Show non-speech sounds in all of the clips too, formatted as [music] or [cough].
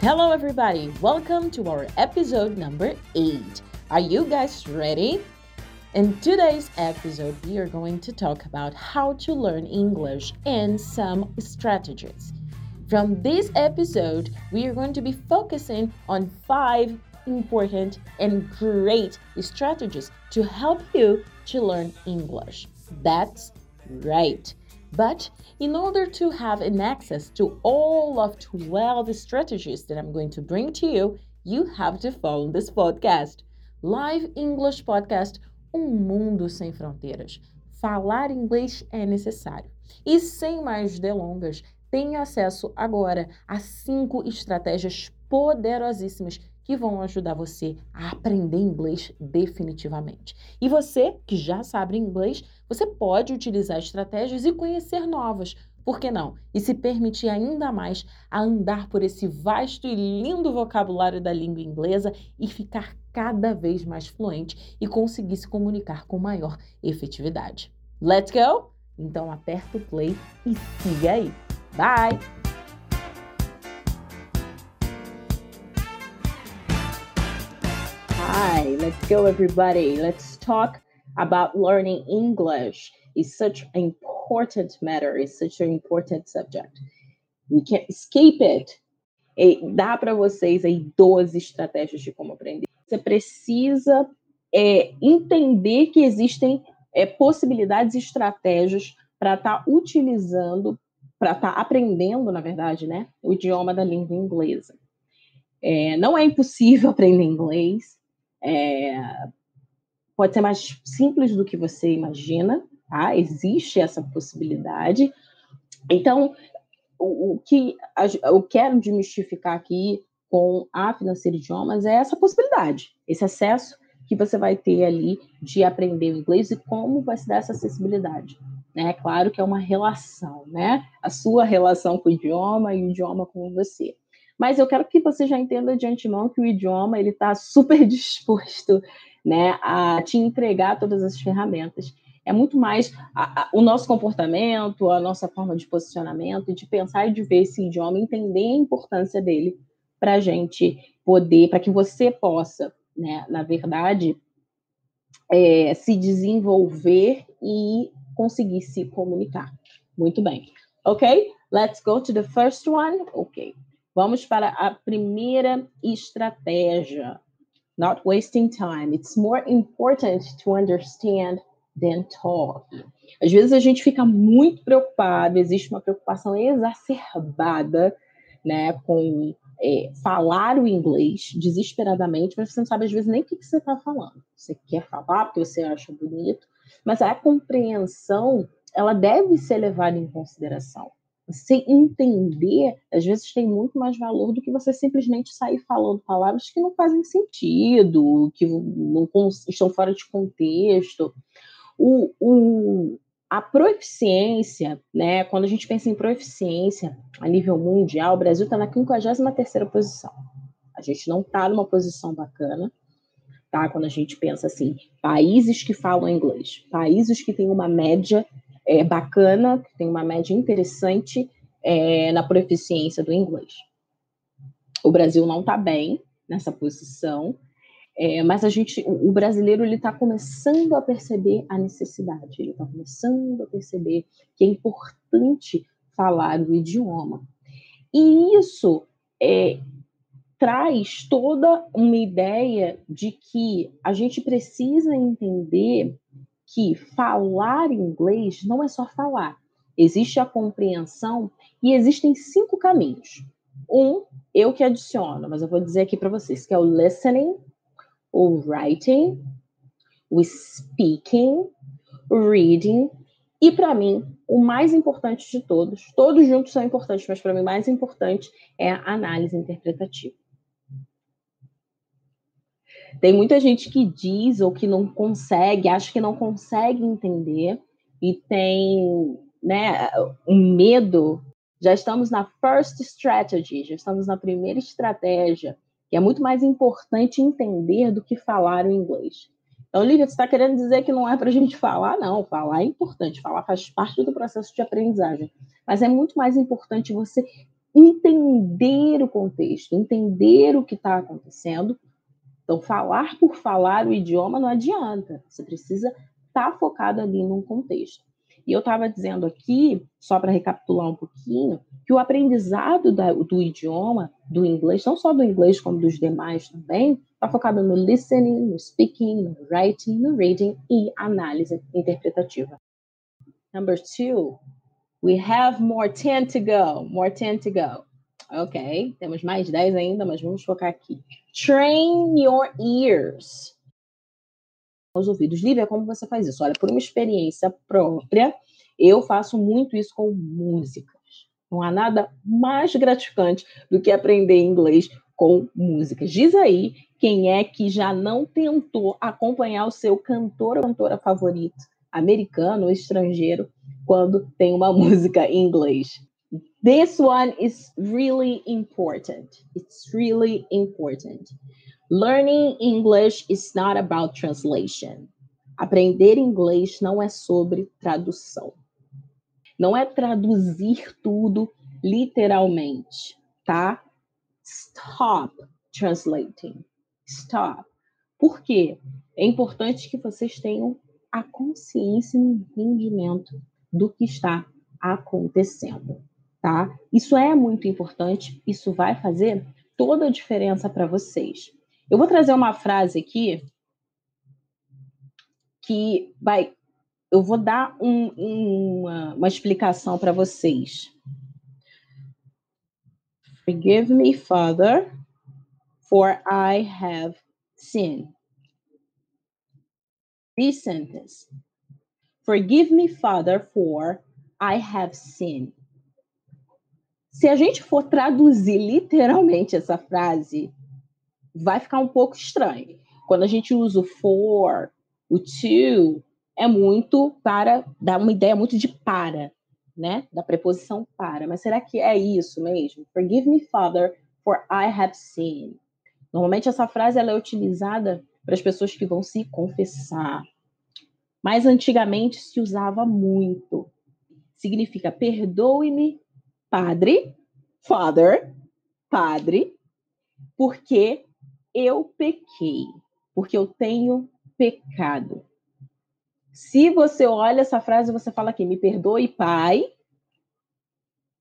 Hello, everybody. Welcome to our episode number eight. Are you guys ready? In today's episode, we are going to talk about how to learn English and some strategies. From this episode, we are going to be focusing on five important and great strategies to help you to learn English. That's right. But in order to have an access to all of 12 strategies that I'm going to bring to you, you have to follow this podcast. Live English Podcast, um mundo sem fronteiras. Falar inglês é necessário. E sem mais delongas, tenha acesso agora a cinco estratégias poderosíssimas que vão ajudar você a aprender inglês definitivamente. E você que já sabe inglês, você pode utilizar estratégias e conhecer novas. Por que não? E se permitir ainda mais a andar por esse vasto e lindo vocabulário da língua inglesa e ficar cada vez mais fluente e conseguir se comunicar com maior efetividade. Let's go? Então aperta o play e siga aí. Bye! Let's go, everybody. Let's talk about learning English. It's such an important matter, it's such an important subject. We can't escape it. E dá para vocês aí 12 estratégias de como aprender. Você precisa é, entender que existem é, possibilidades e estratégias para estar tá utilizando, para estar tá aprendendo, na verdade, né, o idioma da língua inglesa. É, não é impossível [laughs] aprender inglês, é, pode ser mais simples do que você imagina, tá? Existe essa possibilidade. Então, o, o que eu quero desmistificar aqui com a Financeira Idiomas é essa possibilidade, esse acesso que você vai ter ali de aprender o inglês e como vai se dar essa acessibilidade. É claro que é uma relação, né? A sua relação com o idioma e o idioma com você. Mas eu quero que você já entenda de antemão que o idioma ele está super [laughs] disposto, né, a te entregar todas as ferramentas. É muito mais a, a, o nosso comportamento, a nossa forma de posicionamento, de pensar e de ver esse idioma, entender a importância dele para a gente poder, para que você possa, né, na verdade, é, se desenvolver e conseguir se comunicar. Muito bem. Ok? Let's go to the first one. Ok. Vamos para a primeira estratégia. Not wasting time. It's more important to understand than talk. Às vezes a gente fica muito preocupado, existe uma preocupação exacerbada né, com é, falar o inglês desesperadamente, mas você não sabe às vezes nem o que, que você está falando. Você quer falar porque você acha bonito, mas a compreensão ela deve ser levada em consideração. Você entender, às vezes tem muito mais valor do que você simplesmente sair falando palavras que não fazem sentido, que não estão fora de contexto. O, o, a proeficiência, né, quando a gente pensa em proeficiência a nível mundial, o Brasil está na 53ª posição. A gente não está numa posição bacana, tá? Quando a gente pensa assim, países que falam inglês, países que têm uma média é, bacana, tem uma média interessante é, na proficiência do inglês. O Brasil não está bem nessa posição, é, mas a gente, o brasileiro ele está começando a perceber a necessidade, ele está começando a perceber que é importante falar o idioma. E isso é, traz toda uma ideia de que a gente precisa entender que falar inglês não é só falar. Existe a compreensão e existem cinco caminhos. Um, eu que adiciono, mas eu vou dizer aqui para vocês, que é o listening, o writing, o speaking, reading e para mim, o mais importante de todos, todos juntos são importantes, mas para mim o mais importante é a análise interpretativa. Tem muita gente que diz ou que não consegue, acha que não consegue entender e tem né, um medo. Já estamos na first strategy, já estamos na primeira estratégia, que é muito mais importante entender do que falar o inglês. Então, Lívia, você está querendo dizer que não é para a gente falar? Não, falar é importante, falar faz parte do processo de aprendizagem. Mas é muito mais importante você entender o contexto, entender o que está acontecendo. Então, falar por falar o idioma não adianta. Você precisa estar tá focado ali num contexto. E eu estava dizendo aqui, só para recapitular um pouquinho, que o aprendizado da, do idioma, do inglês, não só do inglês, como dos demais também, está focado no listening, no speaking, no writing, no reading e análise interpretativa. Number two, we have more 10 to go. More 10 to go. Ok, temos mais 10 ainda, mas vamos focar aqui. Train your ears os ouvidos. Lívia, como você faz isso? Olha, por uma experiência própria, eu faço muito isso com músicas. Não há nada mais gratificante do que aprender inglês com músicas. Diz aí quem é que já não tentou acompanhar o seu cantor ou cantora favorito, americano ou estrangeiro, quando tem uma [laughs] música em inglês. This one is really important. It's really important. Learning English is not about translation. Aprender inglês não é sobre tradução. Não é traduzir tudo literalmente, tá? Stop translating. Stop. Por quê? É importante que vocês tenham a consciência e o entendimento do que está acontecendo, tá? Isso é muito importante, isso vai fazer toda a diferença para vocês. Eu vou trazer uma frase aqui que vai. Eu vou dar um, uma, uma explicação para vocês. Forgive me, Father, for I have sinned. This sentence. Forgive me, Father, for I have sinned. Se a gente for traduzir literalmente essa frase, vai ficar um pouco estranho. Quando a gente usa o for, o to, é muito para dar uma ideia muito de para, né? Da preposição para. Mas será que é isso mesmo? Forgive me, Father, for I have sinned. Normalmente essa frase ela é utilizada para as pessoas que vão se confessar. Mas antigamente se usava muito. Significa perdoe-me, Padre, Father, Padre, porque eu pequei, porque eu tenho pecado. Se você olha essa frase, você fala aqui, me perdoe, Pai,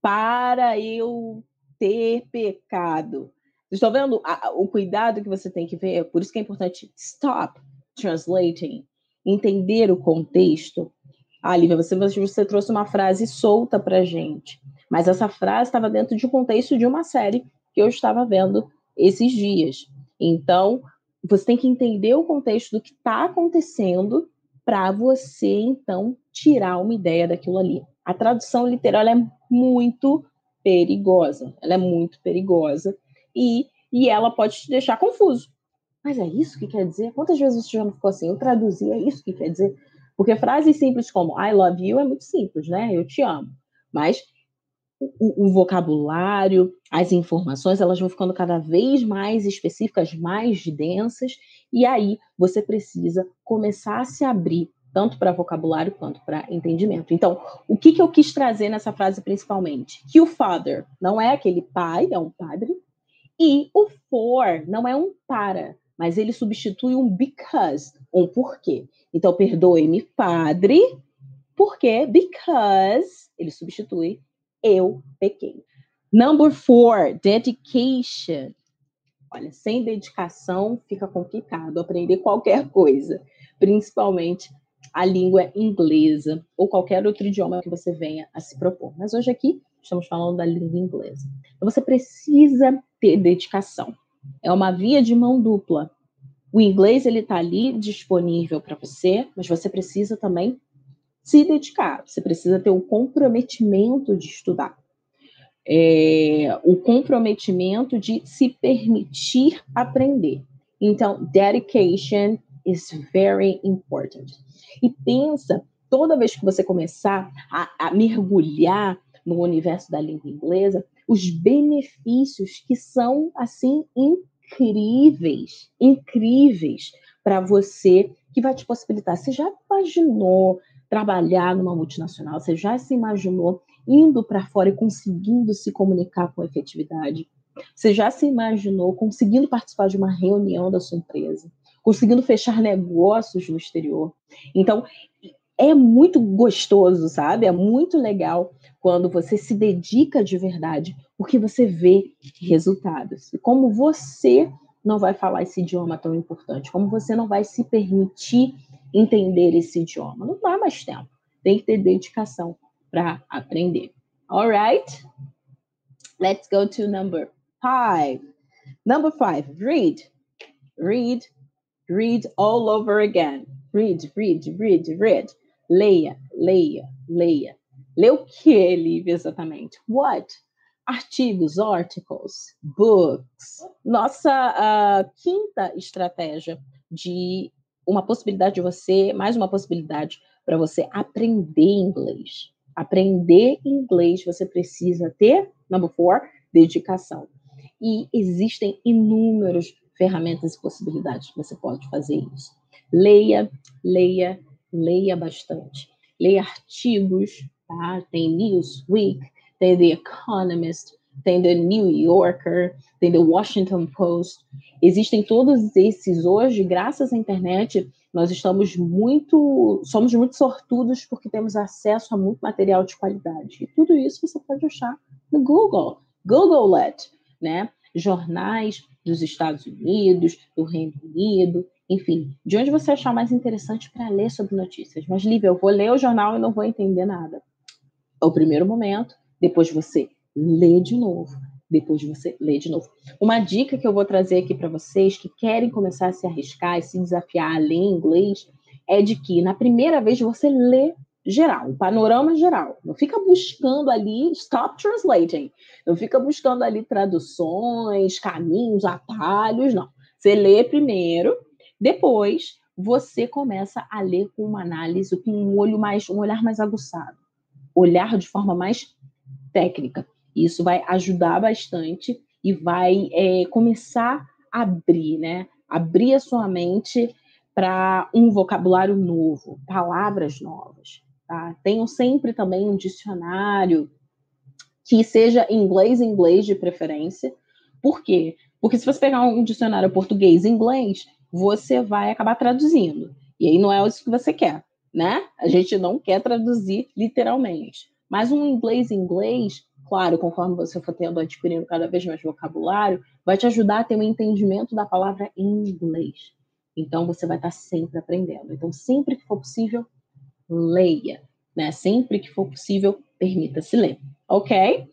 para eu ter pecado. Vocês estão vendo o cuidado que você tem que ver? Por isso que é importante stop translating, entender o contexto. Ah, você, você trouxe uma frase solta para gente, mas essa frase estava dentro de um contexto de uma série que eu estava vendo esses dias. Então, você tem que entender o contexto do que está acontecendo para você, então, tirar uma ideia daquilo ali. A tradução literal é muito perigosa. Ela é muito perigosa. E, e ela pode te deixar confuso. Mas é isso que quer dizer? Quantas vezes você já não ficou assim? Eu traduzi, é isso que quer dizer? Porque frases simples como I love you é muito simples, né? Eu te amo. Mas o, o, vocabulário, as informações, elas vão ficando cada vez mais específicas, mais densas, e aí você precisa começar a se abrir tanto para vocabulário quanto para entendimento. Então, o que, que eu quis trazer nessa frase principalmente? Que o father não é aquele pai, é um padre, e o for não é um para, mas ele substitui um because, um porquê. Então, perdoe-me, padre, porque because ele substitui eu pequei. Number four, dedication. Olha, sem dedicação fica complicado aprender qualquer coisa, principalmente a língua inglesa ou qualquer outro idioma que você venha a se propor. Mas hoje aqui estamos falando da língua inglesa. Então você precisa ter dedicação. É uma via de mão dupla. O inglês ele está ali disponível para você, mas você precisa também se dedicar, você precisa ter o comprometimento de estudar. É, o comprometimento de se permitir aprender. Então, dedication is very important. E pensa, toda vez que você começar a, a mergulhar no universo da língua inglesa, os benefícios que são assim incríveis, incríveis para você, que vai te possibilitar. Você já imaginou trabalhar numa multinacional? Você já se imaginou indo para fora e conseguindo se comunicar com efetividade? Você já se imaginou conseguindo participar de uma reunião da sua empresa? Conseguindo fechar negócios no exterior? Então, é muito gostoso, sabe? É muito legal quando você se dedica de verdade, porque você vê resultados. E como você não vai falar esse idioma tão importante, como você não vai se permitir entender esse idioma, não dá mais tempo. Tem que ter dedicação para aprender. Alright? Let's go to number five. Number five, read. Read, read all over again. Read, read, read, read. Leia, leia, leia. Lê o que, Lívia, exatamente? What? Artigos, articles, books. Nossa uh, quinta estratégia de uma possibilidade de você, mais uma possibilidade para você aprender inglês. Aprender inglês você precisa ter, number four, dedicação. E existem inúmeras ferramentas e possibilidades que você pode fazer isso. Leia, leia, leia bastante. Leia artigos, tá? Tem Newsweek, tem The Economist, tem The New Yorker, tem The Washington Post. Existem todos esses hoje, graças à internet, nós estamos muito, somos muito sortudos porque temos acesso a muito material de qualidade. E tudo isso você pode achar no Google, Google Let, né? Jornais dos Estados Unidos, do Reino Unido, enfim, de onde você achar mais interessante para ler sobre notícias. Mas, Lívia, eu vou ler o jornal e não vou entender nada. É o primeiro momento, depois você lê de novo, depois você lê de novo. Uma dica que eu vou trazer aqui para vocês que querem começar a se arriscar e se desafiar a ler inglês é de que na primeira vez você lê geral, o panorama geral. Não fica buscando ali, stop translating. Não fica buscando ali traduções, caminhos, atalhos, não. Você lê primeiro, depois você começa a ler com uma análise, com um olho mais, um olhar mais aguçado, olhar de forma mais técnica. Isso vai ajudar bastante e vai é, começar a abrir, né? Abrir a sua mente para um vocabulário novo, palavras novas. Tá? Tenham sempre também um dicionário que seja inglês inglês de preferência. Por quê? Porque se você pegar um dicionário português inglês, você vai acabar traduzindo. E aí não é isso que você quer, né? A gente não quer traduzir literalmente. Mas um inglês inglês, claro, conforme você for tendo adquirindo cada vez mais vocabulário, vai te ajudar a ter um entendimento da palavra em inglês. Então você vai estar sempre aprendendo. Então sempre que for possível, leia, né? Sempre que for possível, permita-se ler. Ok?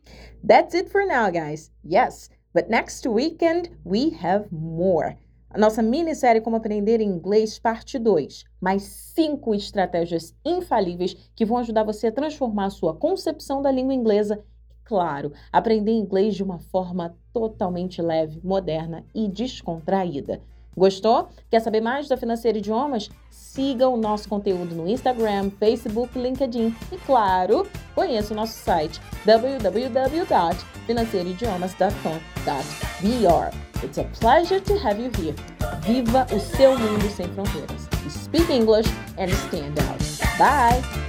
That's it for now, guys. Yes, but next weekend we have more. A nossa minissérie Como Aprender Inglês, parte 2. Mais cinco estratégias infalíveis que vão ajudar você a transformar a sua concepção da língua inglesa claro, aprender inglês de uma forma totalmente leve, moderna e descontraída. Gostou? Quer saber mais da Financeira Idiomas? Siga o nosso conteúdo no Instagram, Facebook, LinkedIn e, claro, conheça o nosso site www.financeiraidiomas.com.br. It's a pleasure to have you here. Viva o seu mundo sem fronteiras. Speak English and stand out. Bye!